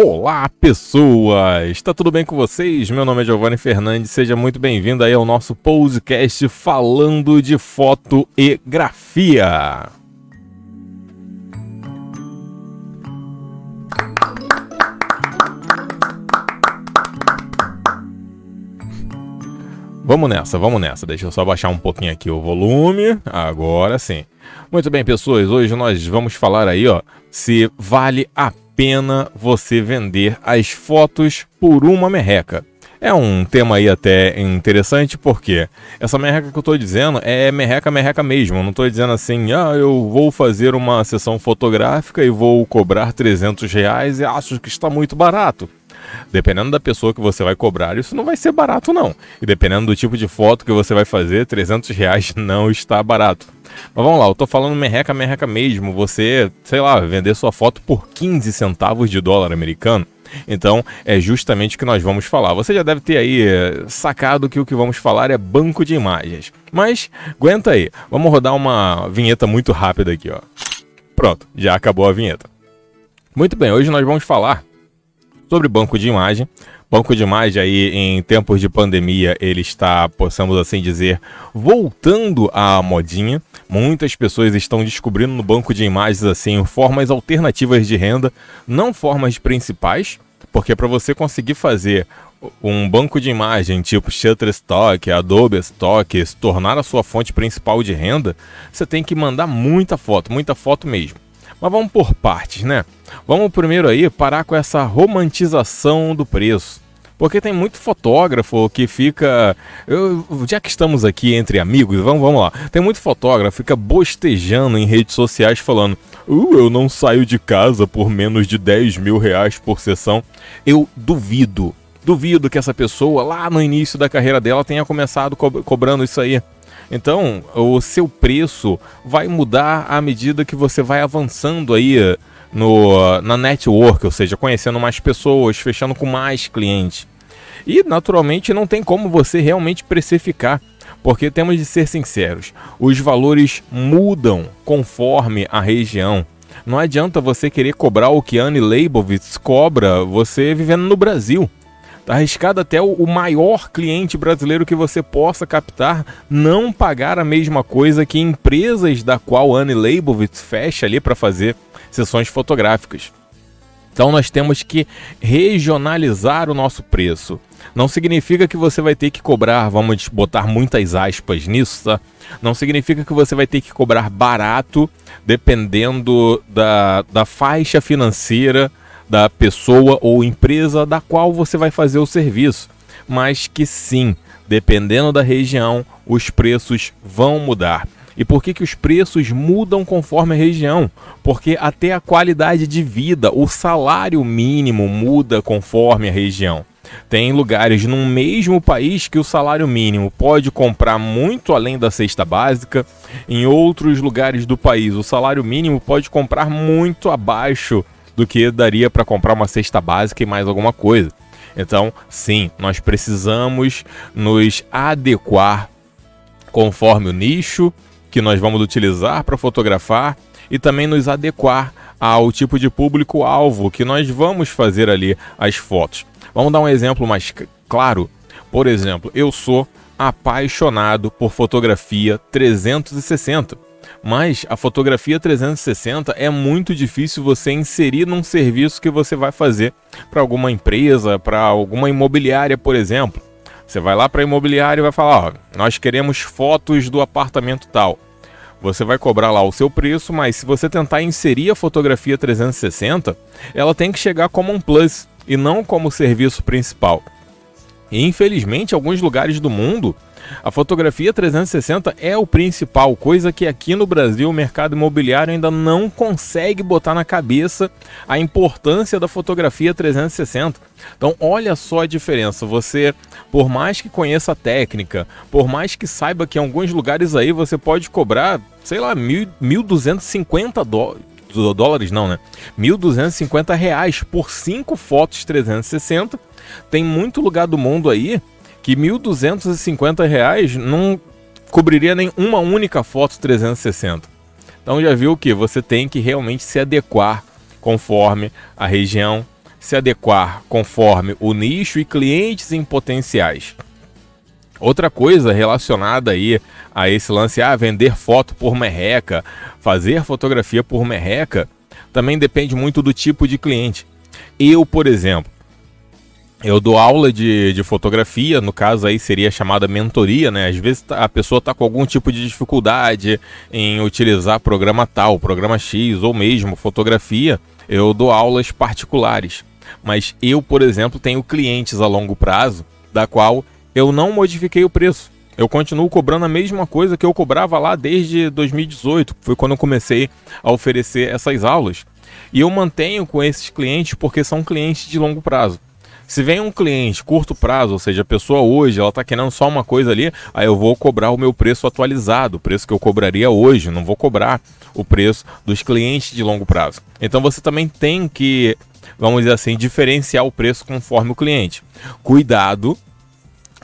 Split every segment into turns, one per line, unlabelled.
Olá, pessoas! Está tudo bem com vocês? Meu nome é Giovanni Fernandes, seja muito bem-vindo aí ao nosso podcast falando de foto e grafia. Vamos nessa, vamos nessa. Deixa eu só baixar um pouquinho aqui o volume. Agora sim. Muito bem, pessoas. Hoje nós vamos falar aí, ó, se vale a pena você vender as fotos por uma merreca. É um tema aí até interessante porque essa merreca que eu estou dizendo é merreca, merreca mesmo. Eu não estou dizendo assim, ah, eu vou fazer uma sessão fotográfica e vou cobrar 300 reais e acho que está muito barato. Dependendo da pessoa que você vai cobrar, isso não vai ser barato não. E dependendo do tipo de foto que você vai fazer, 300 reais não está barato. Mas vamos lá, eu tô falando merreca, merreca mesmo. Você, sei lá, vender sua foto por 15 centavos de dólar americano. Então, é justamente o que nós vamos falar. Você já deve ter aí eh, sacado que o que vamos falar é banco de imagens. Mas, aguenta aí. Vamos rodar uma vinheta muito rápida aqui, ó. Pronto, já acabou a vinheta. Muito bem, hoje nós vamos falar sobre banco de imagem. Banco de imagem aí em tempos de pandemia, ele está, possamos assim dizer, voltando à modinha. Muitas pessoas estão descobrindo no banco de imagens assim formas alternativas de renda, não formas principais, porque para você conseguir fazer um banco de imagem tipo Shutterstock, Adobe Stock, se tornar a sua fonte principal de renda, você tem que mandar muita foto, muita foto mesmo. Mas vamos por partes, né? Vamos primeiro aí parar com essa romantização do preço. Porque tem muito fotógrafo que fica. Eu, já que estamos aqui entre amigos, vamos, vamos lá. Tem muito fotógrafo que fica bostejando em redes sociais falando: uh, eu não saio de casa por menos de 10 mil reais por sessão. Eu duvido. Duvido que essa pessoa lá no início da carreira dela tenha começado co cobrando isso aí. Então, o seu preço vai mudar à medida que você vai avançando aí eh, no, na network, ou seja, conhecendo mais pessoas, fechando com mais clientes. E, naturalmente, não tem como você realmente precificar, porque temos de ser sinceros, os valores mudam conforme a região. Não adianta você querer cobrar o que Anne Leibovitz cobra você vivendo no Brasil. Arriscado até o maior cliente brasileiro que você possa captar não pagar a mesma coisa que empresas da qual Anne Leibovitz fecha ali para fazer sessões fotográficas. Então nós temos que regionalizar o nosso preço. Não significa que você vai ter que cobrar, vamos botar muitas aspas nisso, tá? Não significa que você vai ter que cobrar barato, dependendo da, da faixa financeira da pessoa ou empresa da qual você vai fazer o serviço, mas que sim, dependendo da região, os preços vão mudar. E por que, que os preços mudam conforme a região? Porque até a qualidade de vida, o salário mínimo muda conforme a região. Tem lugares no mesmo país que o salário mínimo pode comprar muito além da cesta básica. Em outros lugares do país, o salário mínimo pode comprar muito abaixo do que daria para comprar uma cesta básica e mais alguma coisa. Então, sim, nós precisamos nos adequar conforme o nicho que nós vamos utilizar para fotografar e também nos adequar ao tipo de público-alvo que nós vamos fazer ali as fotos. Vamos dar um exemplo mais claro. Por exemplo, eu sou apaixonado por fotografia 360. Mas a fotografia 360 é muito difícil você inserir num serviço que você vai fazer para alguma empresa, para alguma imobiliária, por exemplo. Você vai lá para a imobiliária e vai falar: ó, nós queremos fotos do apartamento tal. Você vai cobrar lá o seu preço, mas se você tentar inserir a fotografia 360, ela tem que chegar como um plus e não como serviço principal. E infelizmente, alguns lugares do mundo a fotografia 360 é o principal, coisa que aqui no Brasil o mercado imobiliário ainda não consegue botar na cabeça a importância da fotografia 360. Então, olha só a diferença. Você, por mais que conheça a técnica, por mais que saiba que em alguns lugares aí você pode cobrar, sei lá, 1.250 dólares dólares não, né? 1.250 reais por cinco fotos 360. Tem muito lugar do mundo aí que 1.250 reais não cobriria nem uma única foto 360. Então já viu que você tem que realmente se adequar conforme a região, se adequar conforme o nicho e clientes em potenciais. Outra coisa relacionada aí a esse lance, ah, vender foto por merreca, fazer fotografia por merreca, também depende muito do tipo de cliente. Eu, por exemplo, eu dou aula de, de fotografia, no caso aí seria chamada mentoria, né? Às vezes tá, a pessoa está com algum tipo de dificuldade em utilizar programa tal, programa X ou mesmo fotografia, eu dou aulas particulares. Mas eu, por exemplo, tenho clientes a longo prazo, da qual eu não modifiquei o preço. Eu continuo cobrando a mesma coisa que eu cobrava lá desde 2018, foi quando eu comecei a oferecer essas aulas. E eu mantenho com esses clientes porque são clientes de longo prazo. Se vem um cliente curto prazo, ou seja, a pessoa hoje ela está querendo só uma coisa ali, aí eu vou cobrar o meu preço atualizado, o preço que eu cobraria hoje, não vou cobrar o preço dos clientes de longo prazo. Então você também tem que, vamos dizer assim, diferenciar o preço conforme o cliente. Cuidado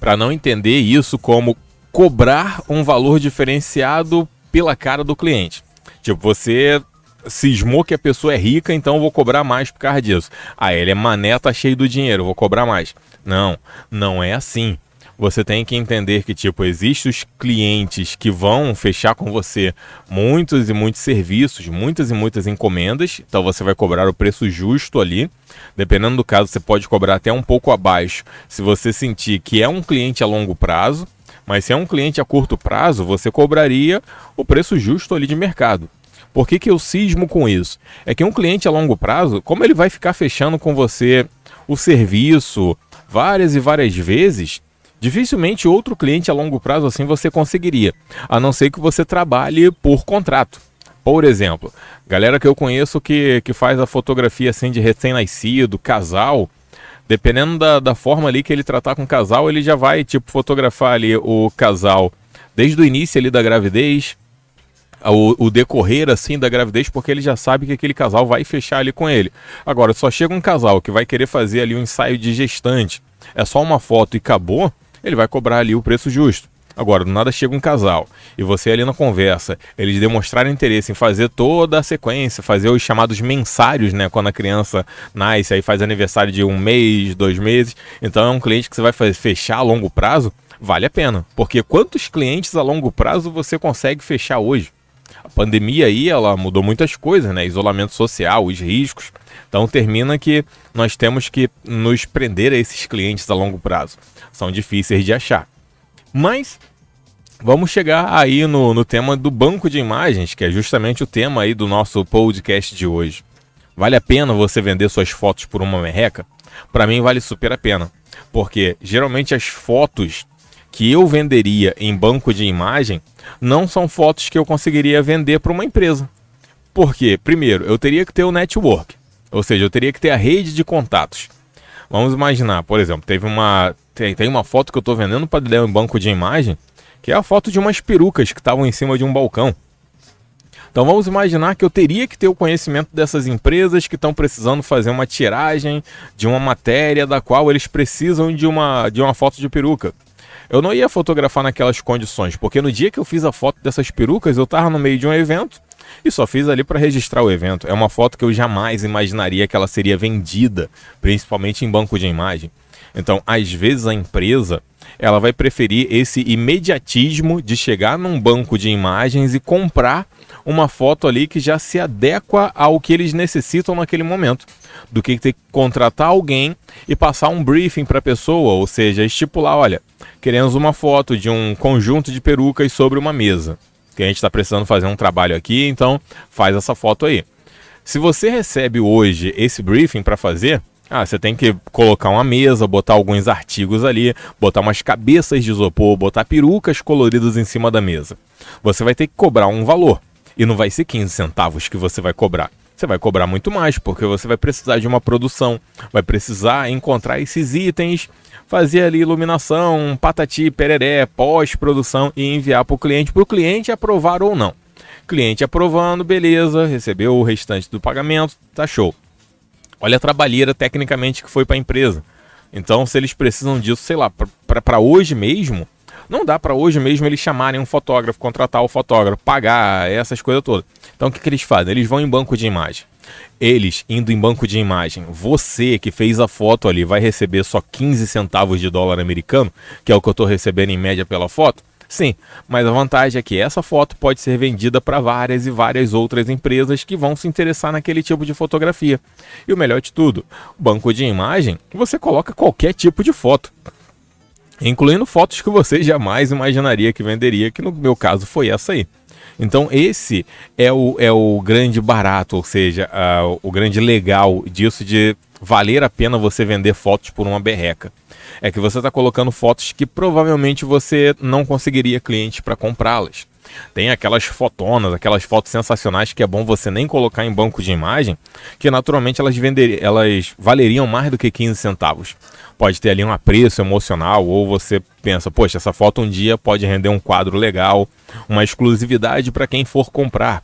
para não entender isso como cobrar um valor diferenciado pela cara do cliente. Tipo, você cismou que a pessoa é rica, então vou cobrar mais por causa disso. Ah, ele é mané, tá cheio do dinheiro, vou cobrar mais. Não, não é assim. Você tem que entender que, tipo, existem os clientes que vão fechar com você muitos e muitos serviços, muitas e muitas encomendas, então você vai cobrar o preço justo ali. Dependendo do caso, você pode cobrar até um pouco abaixo, se você sentir que é um cliente a longo prazo, mas se é um cliente a curto prazo, você cobraria o preço justo ali de mercado. Por que, que eu cismo com isso? É que um cliente a longo prazo, como ele vai ficar fechando com você o serviço várias e várias vezes, dificilmente outro cliente a longo prazo assim você conseguiria, a não ser que você trabalhe por contrato. Por exemplo, galera que eu conheço que, que faz a fotografia assim de recém-nascido, casal, dependendo da, da forma ali que ele tratar com o casal, ele já vai tipo fotografar ali o casal desde o início ali da gravidez, o, o, decorrer assim da gravidez, porque ele já sabe que aquele casal vai fechar ali com ele. Agora, só chega um casal que vai querer fazer ali um ensaio de gestante, é só uma foto e acabou, ele vai cobrar ali o preço justo. Agora, do nada chega um casal e você ali na conversa, eles demonstrarem interesse em fazer toda a sequência, fazer os chamados mensários, né? Quando a criança nasce, aí faz aniversário de um mês, dois meses. Então é um cliente que você vai fechar a longo prazo, vale a pena. Porque quantos clientes a longo prazo você consegue fechar hoje? A pandemia aí, ela mudou muitas coisas, né? Isolamento social, os riscos. Então termina que nós temos que nos prender a esses clientes a longo prazo. São difíceis de achar. Mas vamos chegar aí no, no tema do banco de imagens, que é justamente o tema aí do nosso podcast de hoje. Vale a pena você vender suas fotos por uma merreca? Para mim vale super a pena, porque geralmente as fotos que eu venderia em banco de imagem não são fotos que eu conseguiria vender para uma empresa. Por quê? Primeiro, eu teria que ter o network, ou seja, eu teria que ter a rede de contatos. Vamos imaginar, por exemplo, teve uma tem, tem uma foto que eu estou vendendo para um banco de imagem, que é a foto de umas perucas que estavam em cima de um balcão. Então vamos imaginar que eu teria que ter o conhecimento dessas empresas que estão precisando fazer uma tiragem de uma matéria da qual eles precisam de uma, de uma foto de peruca. Eu não ia fotografar naquelas condições, porque no dia que eu fiz a foto dessas perucas, eu estava no meio de um evento e só fiz ali para registrar o evento. É uma foto que eu jamais imaginaria que ela seria vendida, principalmente em banco de imagem. Então, às vezes a empresa ela vai preferir esse imediatismo de chegar num banco de imagens e comprar uma foto ali que já se adequa ao que eles necessitam naquele momento, do que ter que contratar alguém e passar um briefing para a pessoa, ou seja, estipular, olha, queremos uma foto de um conjunto de perucas sobre uma mesa, que a gente está precisando fazer um trabalho aqui, então faz essa foto aí. Se você recebe hoje esse briefing para fazer, ah, você tem que colocar uma mesa, botar alguns artigos ali, botar umas cabeças de isopor, botar perucas coloridas em cima da mesa. Você vai ter que cobrar um valor. E não vai ser 15 centavos que você vai cobrar. Você vai cobrar muito mais, porque você vai precisar de uma produção, vai precisar encontrar esses itens, fazer ali iluminação, patati, pereré, pós-produção e enviar para o cliente, para o cliente aprovar ou não. Cliente aprovando, beleza, recebeu o restante do pagamento, tá show. Olha a trabalheira tecnicamente que foi para a empresa. Então, se eles precisam disso, sei lá, para hoje mesmo, não dá para hoje mesmo eles chamarem um fotógrafo, contratar o fotógrafo, pagar essas coisas todas. Então o que, que eles fazem? Eles vão em banco de imagem. eles indo em banco de imagem, você que fez a foto ali vai receber só 15 centavos de dólar americano, que é o que eu estou recebendo em média pela foto? Sim, mas a vantagem é que essa foto pode ser vendida para várias e várias outras empresas que vão se interessar naquele tipo de fotografia. E o melhor de tudo, banco de imagem, você coloca qualquer tipo de foto incluindo fotos que você jamais imaginaria que venderia, que no meu caso foi essa aí. Então esse é o, é o grande barato, ou seja, o grande legal disso de valer a pena você vender fotos por uma berreca. É que você está colocando fotos que provavelmente você não conseguiria cliente para comprá-las. Tem aquelas fotonas, aquelas fotos sensacionais que é bom você nem colocar em banco de imagem, que naturalmente elas, venderiam, elas valeriam mais do que 15 centavos. Pode ter ali um apreço emocional, ou você pensa, poxa, essa foto um dia pode render um quadro legal, uma exclusividade para quem for comprar.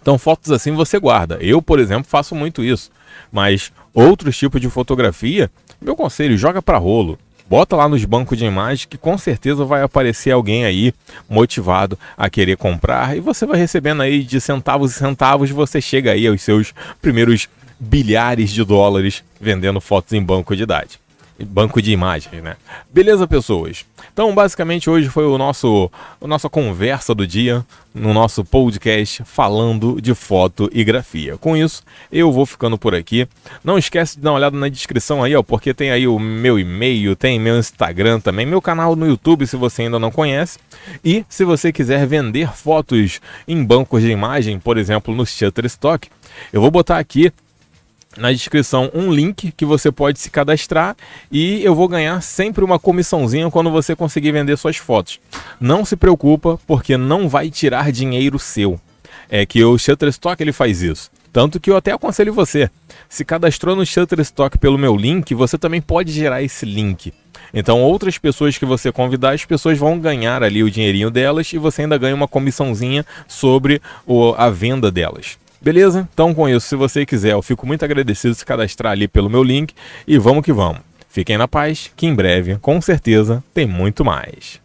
Então, fotos assim você guarda. Eu, por exemplo, faço muito isso. Mas outros tipos de fotografia, meu conselho, joga para rolo. Bota lá nos bancos de imagens que com certeza vai aparecer alguém aí motivado a querer comprar e você vai recebendo aí de centavos e centavos, você chega aí aos seus primeiros bilhares de dólares vendendo fotos em banco de idade banco de imagens, né? Beleza, pessoas? Então, basicamente, hoje foi o nosso, a nossa conversa do dia no nosso podcast falando de foto e grafia. Com isso, eu vou ficando por aqui. Não esquece de dar uma olhada na descrição aí, ó, porque tem aí o meu e-mail, tem meu Instagram também, meu canal no YouTube, se você ainda não conhece. E se você quiser vender fotos em bancos de imagem, por exemplo, no Shutterstock, eu vou botar aqui na descrição um link que você pode se cadastrar e eu vou ganhar sempre uma comissãozinha quando você conseguir vender suas fotos. Não se preocupa, porque não vai tirar dinheiro seu. É que o Shutterstock ele faz isso. Tanto que eu até aconselho você, se cadastrou no Shutterstock pelo meu link, você também pode gerar esse link. Então, outras pessoas que você convidar, as pessoas vão ganhar ali o dinheirinho delas e você ainda ganha uma comissãozinha sobre a venda delas. Beleza? Então com isso, se você quiser, eu fico muito agradecido se cadastrar ali pelo meu link e vamos que vamos. Fiquem na paz, que em breve, com certeza, tem muito mais.